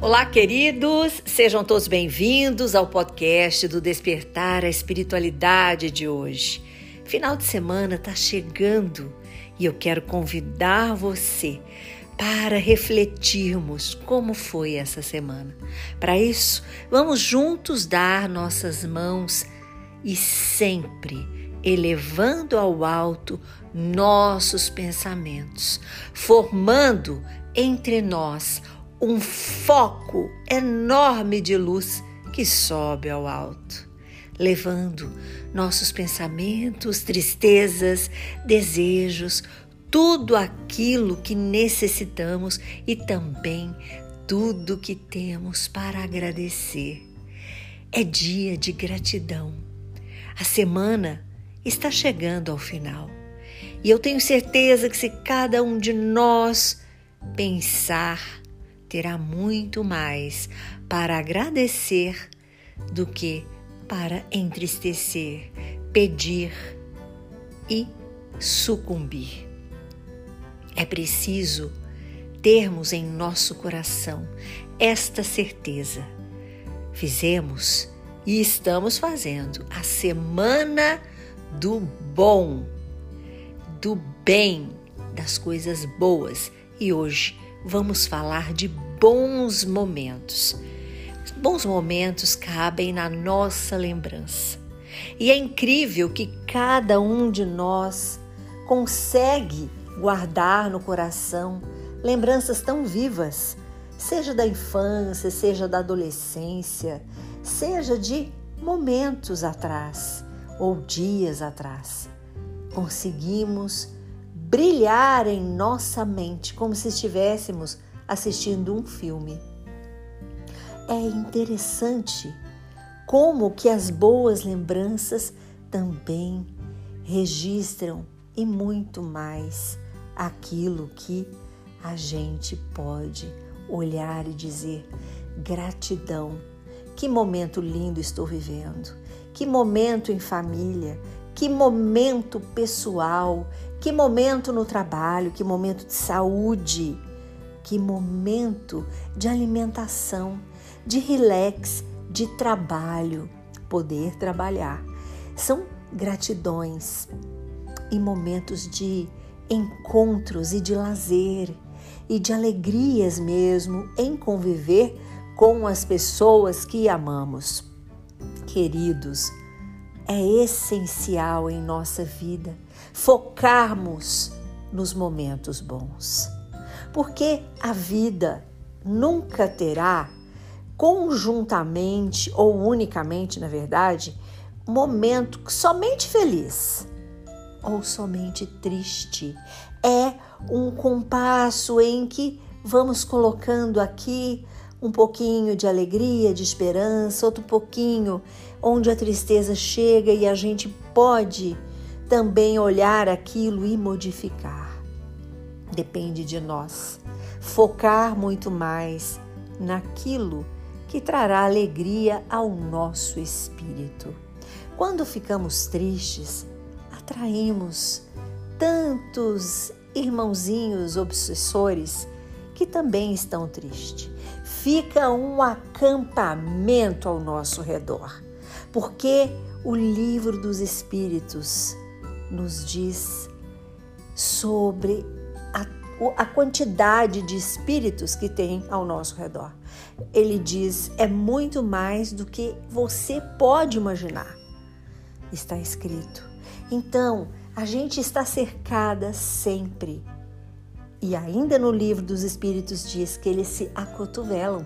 Olá, queridos! Sejam todos bem-vindos ao podcast do Despertar a Espiritualidade de hoje. Final de semana está chegando e eu quero convidar você para refletirmos como foi essa semana. Para isso, vamos juntos dar nossas mãos e sempre elevando ao alto nossos pensamentos, formando entre nós um foco enorme de luz que sobe ao alto, levando nossos pensamentos, tristezas, desejos, tudo aquilo que necessitamos e também tudo que temos para agradecer. É dia de gratidão. A semana está chegando ao final. E eu tenho certeza que se cada um de nós pensar terá muito mais para agradecer do que para entristecer, pedir e sucumbir. É preciso termos em nosso coração esta certeza. Fizemos e estamos fazendo a semana do bom, do bem, das coisas boas e hoje vamos falar de bons momentos. Bons momentos cabem na nossa lembrança. E é incrível que cada um de nós consegue guardar no coração lembranças tão vivas, seja da infância, seja da adolescência, seja de momentos atrás ou dias atrás. Conseguimos brilhar em nossa mente como se estivéssemos assistindo um filme. É interessante como que as boas lembranças também registram e muito mais aquilo que a gente pode olhar e dizer gratidão. Que momento lindo estou vivendo. Que momento em família, que momento pessoal, que momento no trabalho, que momento de saúde, que momento de alimentação, de relax, de trabalho, poder trabalhar. São gratidões e momentos de encontros e de lazer e de alegrias mesmo em conviver com as pessoas que amamos. Queridos, é essencial em nossa vida focarmos nos momentos bons, porque a vida nunca terá conjuntamente ou unicamente, na verdade, momento somente feliz ou somente triste. É um compasso em que vamos colocando aqui um pouquinho de alegria, de esperança, outro pouquinho onde a tristeza chega e a gente pode também olhar aquilo e modificar. Depende de nós focar muito mais naquilo que trará alegria ao nosso espírito. Quando ficamos tristes, atraímos tantos irmãozinhos obsessores que também estão tristes. Fica um acampamento ao nosso redor, porque o livro dos Espíritos nos diz sobre a, a quantidade de espíritos que tem ao nosso redor. Ele diz: é muito mais do que você pode imaginar. Está escrito. Então, a gente está cercada sempre. E ainda no livro dos Espíritos diz que eles se acotovelam.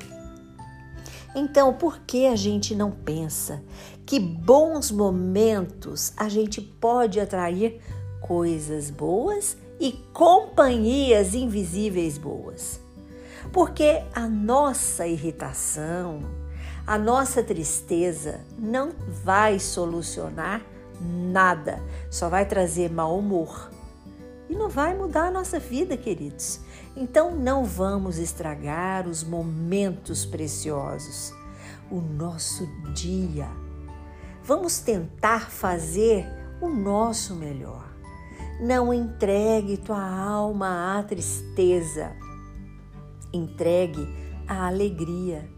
Então, por que a gente não pensa que bons momentos a gente pode atrair coisas boas e companhias invisíveis boas? Porque a nossa irritação, a nossa tristeza não vai solucionar nada, só vai trazer mau humor e não vai mudar a nossa vida, queridos. Então não vamos estragar os momentos preciosos, o nosso dia. Vamos tentar fazer o nosso melhor. Não entregue tua alma à tristeza. Entregue a alegria.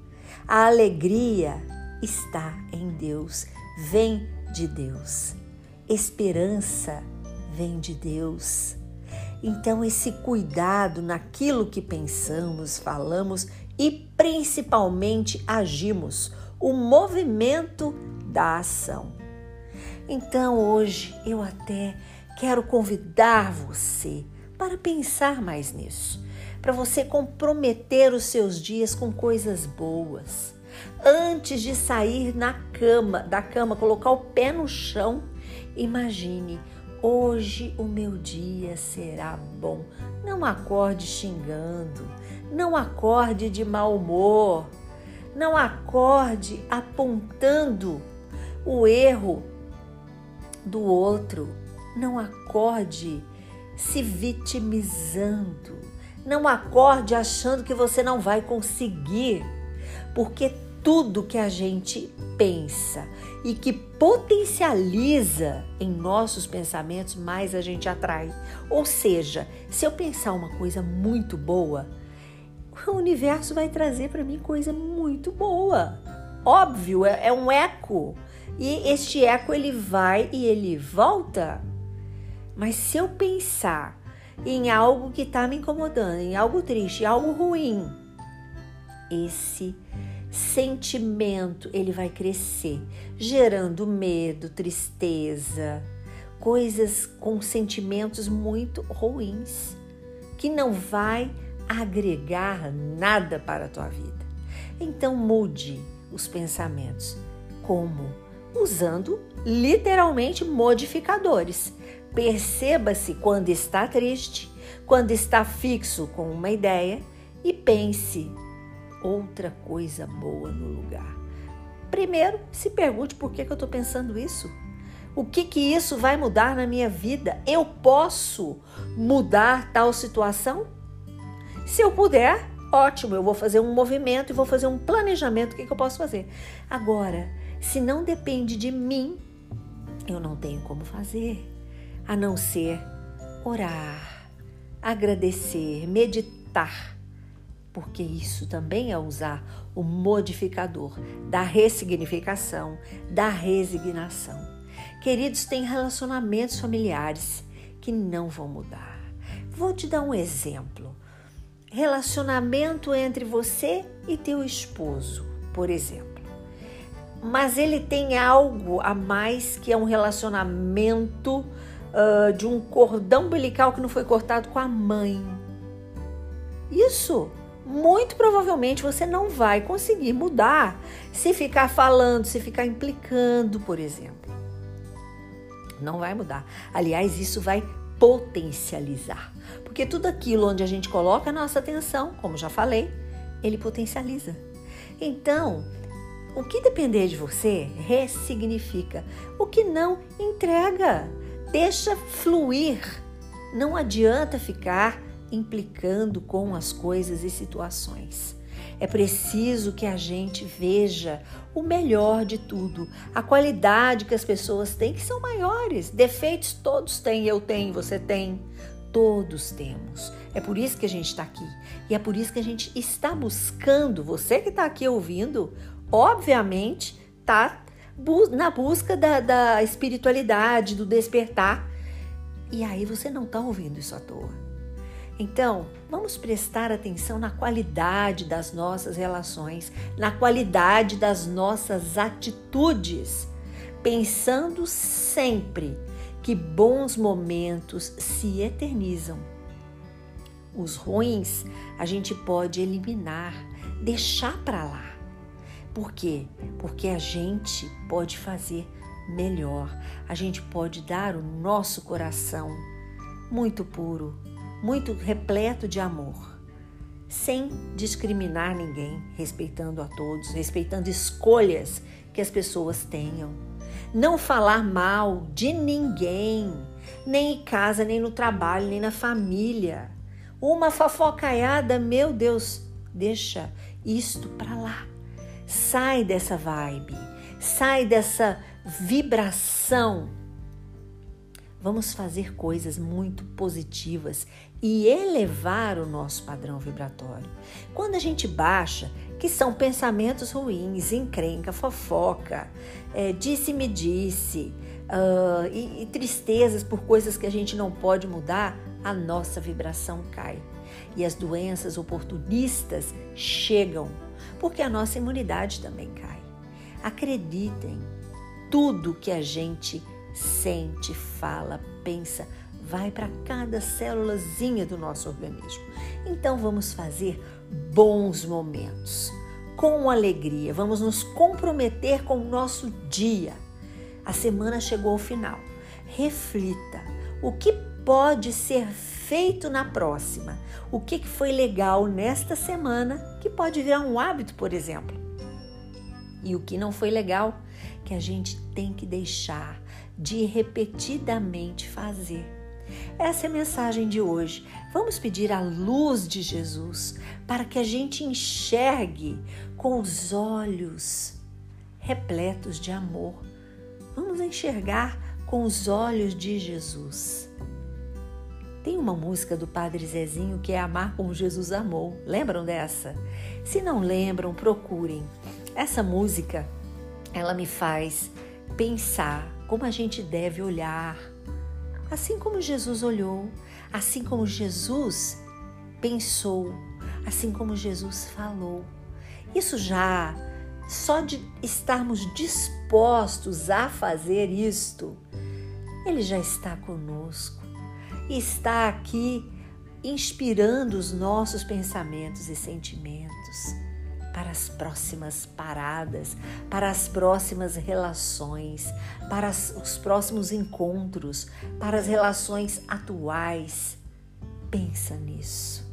A alegria está em Deus, vem de Deus. Esperança vem de Deus. Então, esse cuidado naquilo que pensamos, falamos e principalmente agimos, o movimento da ação. Então, hoje eu até quero convidar você para pensar mais nisso, para você comprometer os seus dias com coisas boas. Antes de sair na cama, da cama, colocar o pé no chão, imagine Hoje o meu dia será bom. Não acorde xingando, não acorde de mau humor, não acorde apontando o erro do outro, não acorde se vitimizando, não acorde achando que você não vai conseguir, porque tudo que a gente pensa e que potencializa em nossos pensamentos, mais a gente atrai. Ou seja, se eu pensar uma coisa muito boa, o universo vai trazer para mim coisa muito boa. Óbvio, é, é um eco. E este eco ele vai e ele volta. Mas se eu pensar em algo que está me incomodando, em algo triste, algo ruim, esse sentimento ele vai crescer, gerando medo, tristeza, coisas com sentimentos muito ruins, que não vai agregar nada para a tua vida. Então mude os pensamentos. Como? Usando literalmente modificadores. Perceba-se quando está triste, quando está fixo com uma ideia e pense outra coisa boa no lugar. Primeiro, se pergunte por que, que eu estou pensando isso. O que que isso vai mudar na minha vida? Eu posso mudar tal situação? Se eu puder, ótimo, eu vou fazer um movimento e vou fazer um planejamento. O que, que eu posso fazer? Agora, se não depende de mim, eu não tenho como fazer, a não ser orar, agradecer, meditar porque isso também é usar o modificador da ressignificação, da resignação. Queridos, tem relacionamentos familiares que não vão mudar. Vou te dar um exemplo. Relacionamento entre você e teu esposo, por exemplo. Mas ele tem algo a mais que é um relacionamento uh, de um cordão umbilical que não foi cortado com a mãe. Isso muito provavelmente você não vai conseguir mudar se ficar falando, se ficar implicando, por exemplo. Não vai mudar. Aliás, isso vai potencializar. Porque tudo aquilo onde a gente coloca a nossa atenção, como já falei, ele potencializa. Então, o que depender de você, ressignifica. O que não, entrega. Deixa fluir. Não adianta ficar implicando com as coisas e situações. É preciso que a gente veja o melhor de tudo, a qualidade que as pessoas têm, que são maiores. Defeitos todos têm, eu tenho, você tem, todos temos. É por isso que a gente está aqui. E é por isso que a gente está buscando, você que está aqui ouvindo, obviamente, está na busca da, da espiritualidade, do despertar. E aí você não está ouvindo isso à toa. Então, vamos prestar atenção na qualidade das nossas relações, na qualidade das nossas atitudes, pensando sempre que bons momentos se eternizam. Os ruins a gente pode eliminar, deixar para lá. Por quê? Porque a gente pode fazer melhor, a gente pode dar o nosso coração muito puro, muito repleto de amor, sem discriminar ninguém, respeitando a todos, respeitando escolhas que as pessoas tenham. Não falar mal de ninguém, nem em casa, nem no trabalho, nem na família. Uma fofocaiada, meu Deus, deixa isto para lá. Sai dessa vibe, sai dessa vibração. Vamos fazer coisas muito positivas e elevar o nosso padrão vibratório. Quando a gente baixa, que são pensamentos ruins, encrenca, fofoca, é, disse-me disse, uh, e, e tristezas por coisas que a gente não pode mudar, a nossa vibração cai. E as doenças oportunistas chegam, porque a nossa imunidade também cai. Acreditem, tudo que a gente sente, fala, pensa, vai para cada célulazinha do nosso organismo. Então vamos fazer bons momentos, com alegria, vamos nos comprometer com o nosso dia. A semana chegou ao final. Reflita o que pode ser feito na próxima, o que foi legal nesta semana que pode virar um hábito, por exemplo. E o que não foi legal, que a gente tem que deixar de repetidamente fazer. Essa é a mensagem de hoje. Vamos pedir a luz de Jesus para que a gente enxergue com os olhos repletos de amor. Vamos enxergar com os olhos de Jesus. Tem uma música do Padre Zezinho que é Amar como Jesus amou. Lembram dessa? Se não lembram, procurem. Essa música, ela me faz pensar como a gente deve olhar, assim como Jesus olhou, assim como Jesus pensou, assim como Jesus falou. Isso já, só de estarmos dispostos a fazer isto, Ele já está conosco está aqui inspirando os nossos pensamentos e sentimentos para as próximas paradas, para as próximas relações, para os próximos encontros, para as relações atuais. Pensa nisso.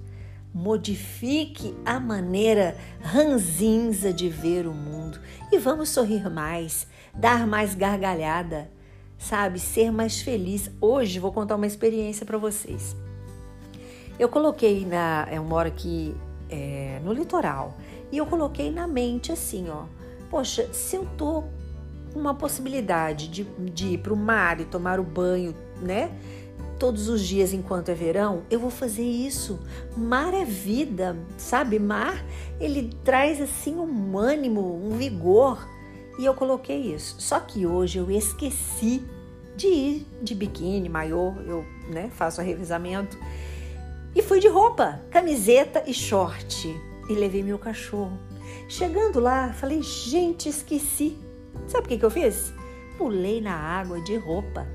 Modifique a maneira ranzinza de ver o mundo e vamos sorrir mais, dar mais gargalhada, sabe, ser mais feliz. Hoje vou contar uma experiência para vocês. Eu coloquei na, eu moro aqui é, no litoral e eu coloquei na mente assim, ó. Poxa, se eu tô com uma possibilidade de, de ir para o mar e tomar o banho, né? Todos os dias enquanto é verão, eu vou fazer isso. Mar é vida, sabe? Mar, ele traz assim um ânimo, um vigor. E eu coloquei isso. Só que hoje eu esqueci de ir de biquíni, maiô, eu né, faço o revezamento. E fui de roupa, camiseta e short e levei meu cachorro. Chegando lá, falei, gente, esqueci. Sabe o que, que eu fiz? Pulei na água de roupa,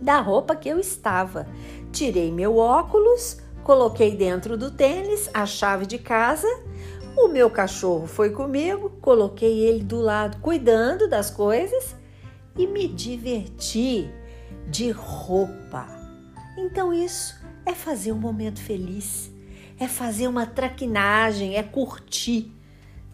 da roupa que eu estava. Tirei meu óculos, coloquei dentro do tênis a chave de casa. O meu cachorro foi comigo, coloquei ele do lado, cuidando das coisas e me diverti de roupa. Então, isso é fazer um momento feliz é fazer uma traquinagem, é curtir,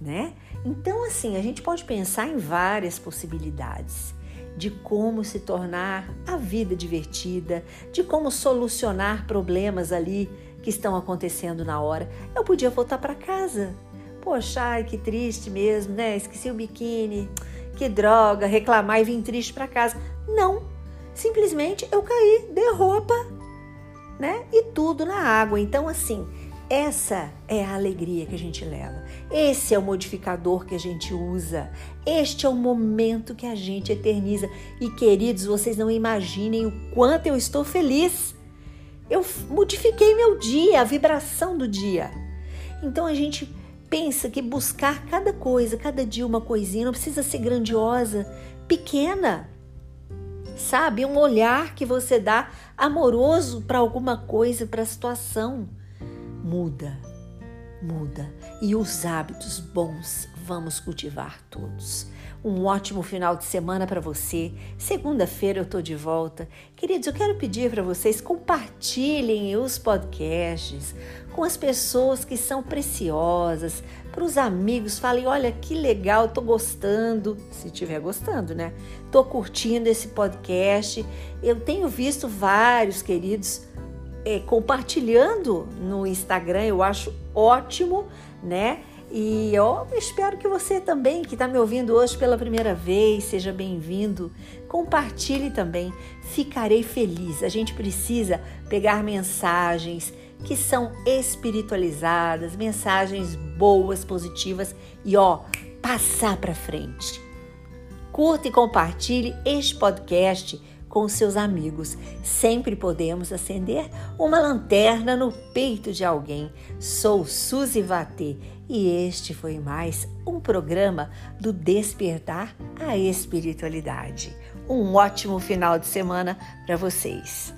né? Então, assim, a gente pode pensar em várias possibilidades de como se tornar a vida divertida, de como solucionar problemas ali que estão acontecendo na hora. Eu podia voltar para casa. Poxa, ai, que triste mesmo, né? Esqueci o biquíni, que droga, reclamar e vim triste para casa. Não, simplesmente eu caí, dei roupa, né? E tudo na água. Então, assim, essa é a alegria que a gente leva. Esse é o modificador que a gente usa. Este é o momento que a gente eterniza. E queridos, vocês não imaginem o quanto eu estou feliz. Eu modifiquei meu dia, a vibração do dia. Então a gente pensa que buscar cada coisa, cada dia uma coisinha, não precisa ser grandiosa, pequena. Sabe? Um olhar que você dá amoroso para alguma coisa, para a situação muda, muda e os hábitos bons vamos cultivar todos. Um ótimo final de semana para você. Segunda-feira eu tô de volta. Queridos, eu quero pedir para vocês compartilhem os podcasts com as pessoas que são preciosas, para os amigos, falem: "Olha que legal, tô gostando". Se estiver gostando, né? Tô curtindo esse podcast. Eu tenho visto vários queridos é, compartilhando no Instagram, eu acho ótimo, né? E eu espero que você também, que está me ouvindo hoje pela primeira vez, seja bem-vindo. Compartilhe também, ficarei feliz. A gente precisa pegar mensagens que são espiritualizadas, mensagens boas, positivas e ó, passar para frente. Curta e compartilhe este podcast com seus amigos. Sempre podemos acender uma lanterna no peito de alguém. Sou Suzy Vatê e este foi mais um programa do Despertar a Espiritualidade. Um ótimo final de semana para vocês.